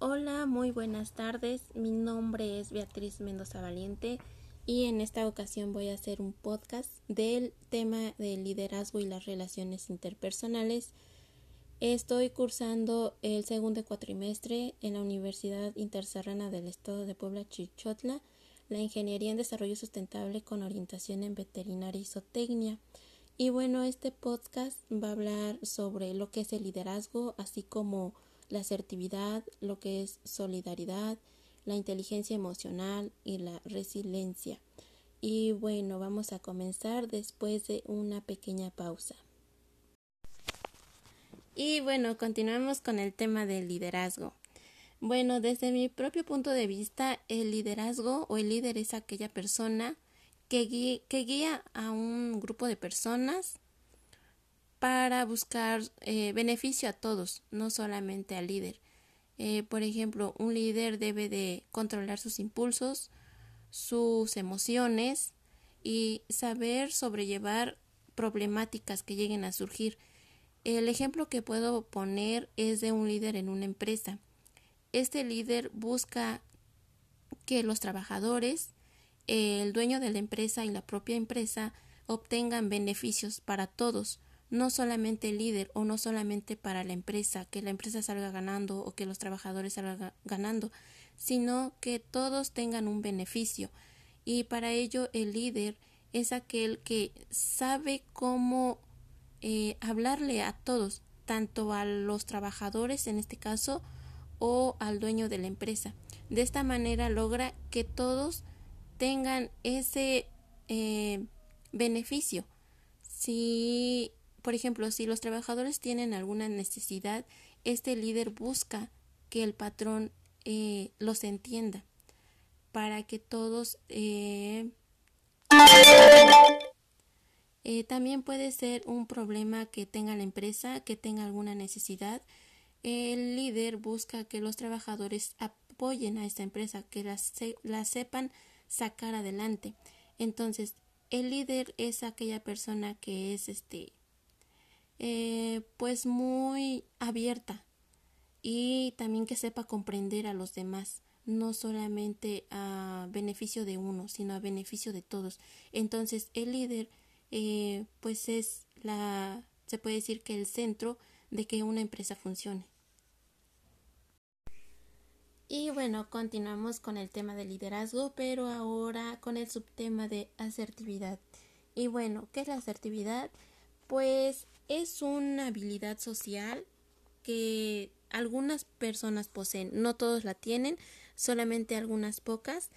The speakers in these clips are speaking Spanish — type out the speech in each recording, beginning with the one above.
Hola, muy buenas tardes. Mi nombre es Beatriz Mendoza Valiente y en esta ocasión voy a hacer un podcast del tema del liderazgo y las relaciones interpersonales. Estoy cursando el segundo cuatrimestre en la Universidad Interserrana del Estado de Puebla Chichotla, la Ingeniería en Desarrollo Sustentable con orientación en veterinaria y zootecnia. Y bueno, este podcast va a hablar sobre lo que es el liderazgo, así como la asertividad, lo que es solidaridad, la inteligencia emocional y la resiliencia. Y bueno, vamos a comenzar después de una pequeña pausa. Y bueno, continuamos con el tema del liderazgo. Bueno, desde mi propio punto de vista, el liderazgo o el líder es aquella persona que guía, que guía a un grupo de personas para buscar eh, beneficio a todos, no solamente al líder. Eh, por ejemplo, un líder debe de controlar sus impulsos, sus emociones y saber sobrellevar problemáticas que lleguen a surgir. El ejemplo que puedo poner es de un líder en una empresa. Este líder busca que los trabajadores, el dueño de la empresa y la propia empresa obtengan beneficios para todos, no solamente el líder o no solamente para la empresa, que la empresa salga ganando o que los trabajadores salgan ganando, sino que todos tengan un beneficio. Y para ello el líder es aquel que sabe cómo eh, hablarle a todos, tanto a los trabajadores en este caso o al dueño de la empresa. De esta manera logra que todos tengan ese eh, beneficio. Si por ejemplo, si los trabajadores tienen alguna necesidad, este líder busca que el patrón eh, los entienda para que todos eh, eh, también puede ser un problema que tenga la empresa, que tenga alguna necesidad. El líder busca que los trabajadores apoyen a esta empresa, que la sepan sacar adelante. Entonces, el líder es aquella persona que es este eh, pues muy abierta y también que sepa comprender a los demás no solamente a beneficio de uno sino a beneficio de todos entonces el líder eh, pues es la se puede decir que el centro de que una empresa funcione y bueno, continuamos con el tema de liderazgo, pero ahora con el subtema de asertividad. Y bueno, ¿qué es la asertividad? Pues es una habilidad social que algunas personas poseen, no todos la tienen, solamente algunas pocas,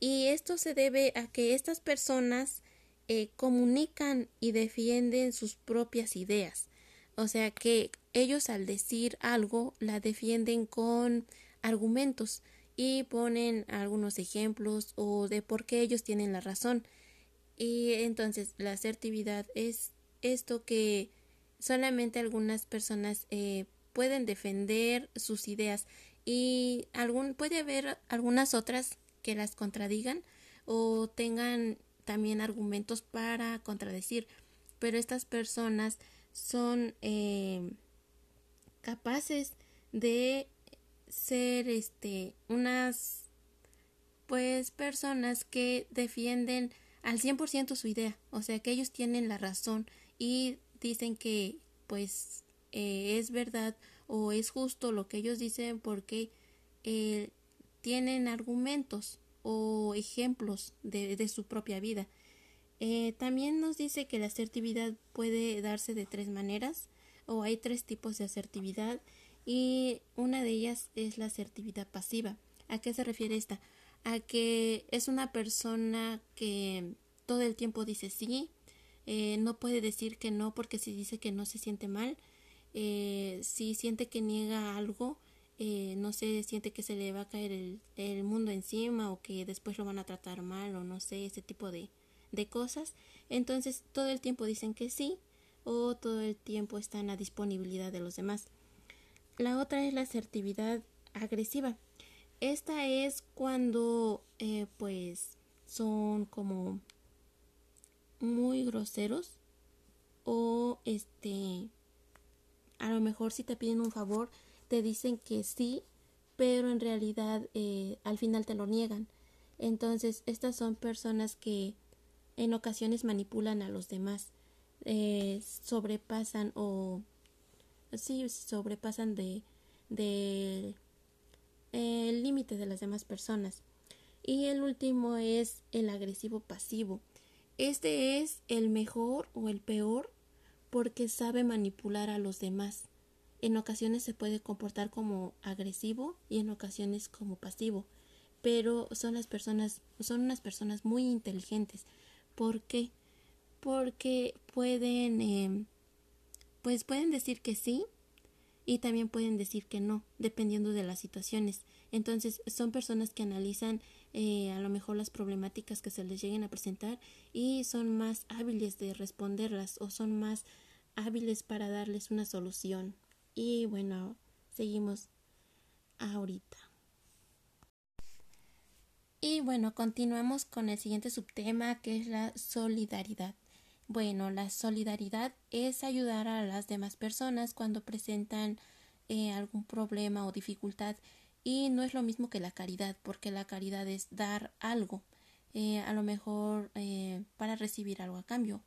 y esto se debe a que estas personas eh, comunican y defienden sus propias ideas, o sea que ellos al decir algo la defienden con argumentos y ponen algunos ejemplos o de por qué ellos tienen la razón. Y entonces la asertividad es esto que solamente algunas personas eh, pueden defender sus ideas y algún, puede haber algunas otras que las contradigan o tengan también argumentos para contradecir pero estas personas son eh, capaces de ser este unas pues personas que defienden al 100% su idea, o sea que ellos tienen la razón y dicen que pues eh, es verdad o es justo lo que ellos dicen porque eh, tienen argumentos o ejemplos de, de su propia vida. Eh, también nos dice que la asertividad puede darse de tres maneras o hay tres tipos de asertividad y una de ellas es la asertividad pasiva. ¿A qué se refiere esta? A que es una persona que todo el tiempo dice sí, eh, no puede decir que no porque si dice que no se siente mal. Eh, si siente que niega algo, eh, no sé, siente que se le va a caer el, mundo encima o que después lo van a tratar mal o no sé, ese tipo de, de cosas. Entonces todo el tiempo dicen que sí o todo el tiempo están a disponibilidad de los demás. La otra es la asertividad agresiva. Esta es cuando pues son como muy groseros o este a lo mejor si te piden un favor te dicen que sí pero en realidad eh, al final te lo niegan. Entonces, estas son personas que en ocasiones manipulan a los demás, eh, sobrepasan o sí sobrepasan de, de eh, límite de las demás personas. Y el último es el agresivo pasivo. Este es el mejor o el peor porque sabe manipular a los demás. En ocasiones se puede comportar como agresivo y en ocasiones como pasivo, pero son las personas, son unas personas muy inteligentes. ¿Por qué? Porque pueden, em, pues pueden decir que sí y también pueden decir que no, dependiendo de las situaciones. Entonces, son personas que analizan eh, a lo mejor las problemáticas que se les lleguen a presentar y son más hábiles de responderlas o son más hábiles para darles una solución. Y bueno, seguimos ahorita. Y bueno, continuamos con el siguiente subtema que es la solidaridad. Bueno, la solidaridad es ayudar a las demás personas cuando presentan eh, algún problema o dificultad y no es lo mismo que la caridad, porque la caridad es dar algo, eh, a lo mejor eh, para recibir algo a cambio.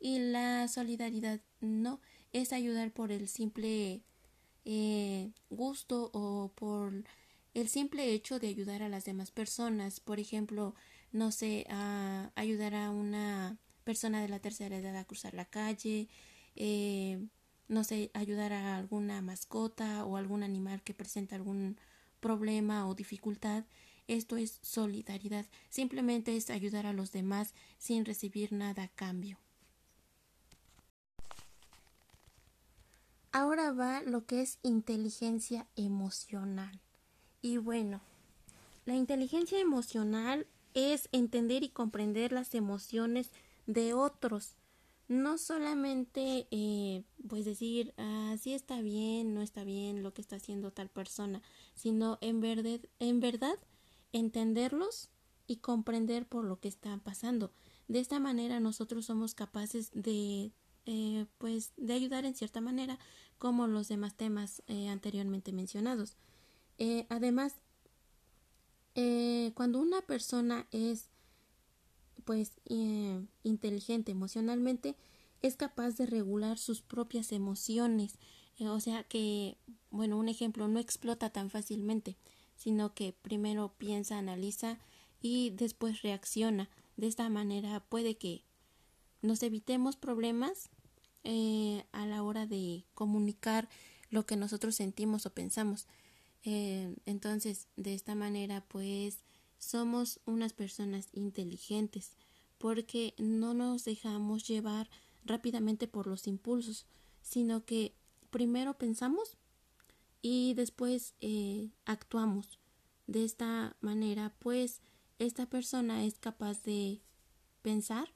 Y la solidaridad no, es ayudar por el simple eh, gusto o por el simple hecho de ayudar a las demás personas. Por ejemplo, no sé, ayudar a una persona de la tercera edad a cruzar la calle, no sé, ayudar a alguna mascota o algún animal que presenta algún problema o dificultad, esto es solidaridad. Simplemente es ayudar a los demás sin recibir nada a cambio. Ahora va lo que es inteligencia emocional. Y bueno, la inteligencia emocional es entender y comprender las emociones de otros no solamente eh, pues decir ah, sí está bien, no está bien lo que está haciendo tal persona, sino en verdad, en verdad entenderlos y comprender por lo que está pasando. De esta manera nosotros somos capaces de eh, pues de ayudar en cierta manera como los demás temas eh, anteriormente mencionados. Eh, además, cuando una persona es pues inteligente emocionalmente es capaz de regular sus propias emociones o sea que bueno un ejemplo no explota tan fácilmente sino que primero piensa analiza y después reacciona. De esta manera puede que nos evitemos problemas eh, a la hora de comunicar lo que nosotros sentimos o pensamos. Entonces de esta manera pues somos unas personas inteligentes porque no nos dejamos llevar rápidamente por los impulsos, sino que primero pensamos y después eh, actuamos. De esta manera, pues, esta persona es capaz de pensar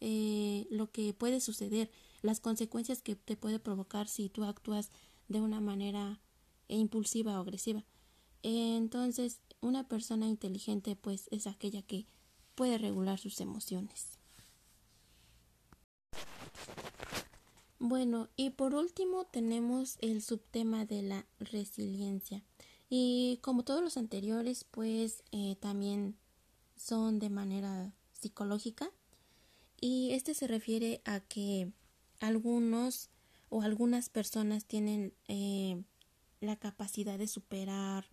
eh, lo que puede suceder, las consecuencias que te puede provocar si tú actúas de una manera impulsiva o agresiva. entonces, una persona inteligente pues es aquella que puede regular sus emociones. Bueno, y por último tenemos el subtema de la resiliencia. Y como todos los anteriores, pues eh, también son de manera psicológica. Y este se refiere a que algunos o algunas personas tienen eh, la capacidad de superar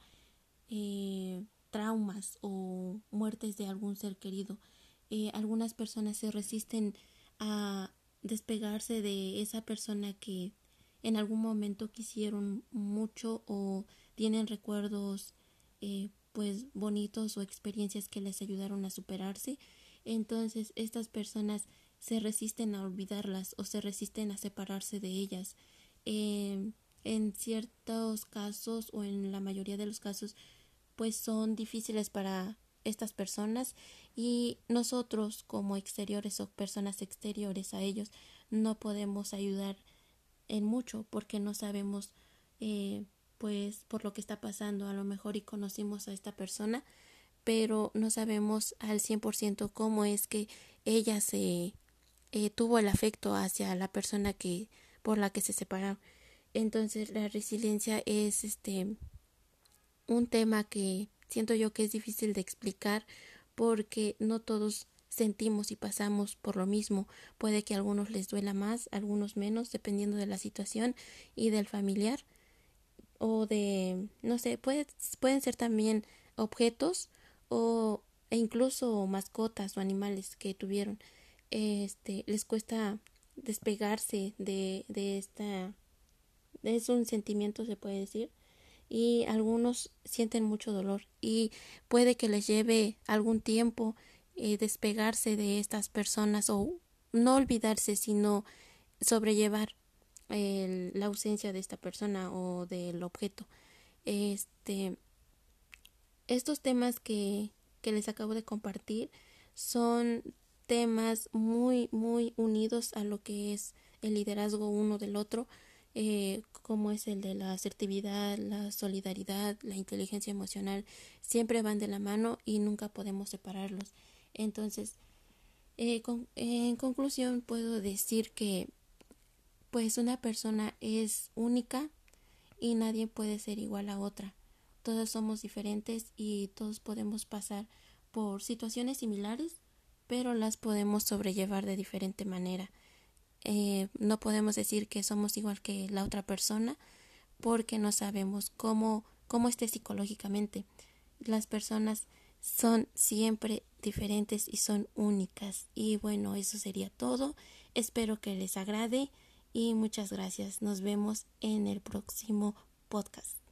eh, traumas o muertes de algún ser querido. Algunas personas se resisten a despegarse de esa persona que en algún momento quisieron mucho o tienen recuerdos eh, pues bonitos o experiencias que les ayudaron a superarse entonces estas personas se resisten a olvidarlas o se resisten a separarse de ellas. En ciertos casos o en la mayoría de los casos pues son difíciles para estas personas y nosotros como exteriores o personas exteriores a ellos no podemos ayudar en mucho porque no sabemos eh, pues por lo que está pasando. A lo mejor y conocimos a esta persona pero no sabemos al 100% cómo es que ella se eh, tuvo el afecto hacia la persona que por la que se separaron. Entonces la resiliencia es este un tema que siento yo que es difícil de explicar porque no todos sentimos y pasamos por lo mismo. Puede que a algunos les duela más, a algunos menos, dependiendo de la situación y del familiar o de, no sé, puede, pueden ser también objetos o e incluso mascotas o animales que tuvieron. Este, les cuesta despegarse de, de esta, es un sentimiento, se puede decir, y algunos sienten mucho dolor y puede que les lleve algún tiempo eh, despegarse de estas personas o no olvidarse, sino sobrellevar la ausencia de esta persona o del objeto. Este, estos temas que, que les acabo de compartir son temas muy, muy unidos a lo que es el liderazgo uno del otro, eh, como es el de la asertividad, la solidaridad, la inteligencia emocional, siempre van de la mano y nunca podemos separarlos. Entonces, eh, en conclusión, puedo decir que pues una persona es única y nadie puede ser igual a otra. Todos somos diferentes y todos podemos pasar por situaciones similares, pero las podemos sobrellevar de diferente manera. Eh, no podemos decir que somos igual que la otra persona porque no sabemos cómo, cómo esté psicológicamente. Las personas son siempre diferentes y son únicas. Y bueno, eso sería todo. Espero que les agrade y muchas gracias. Nos vemos en el próximo podcast.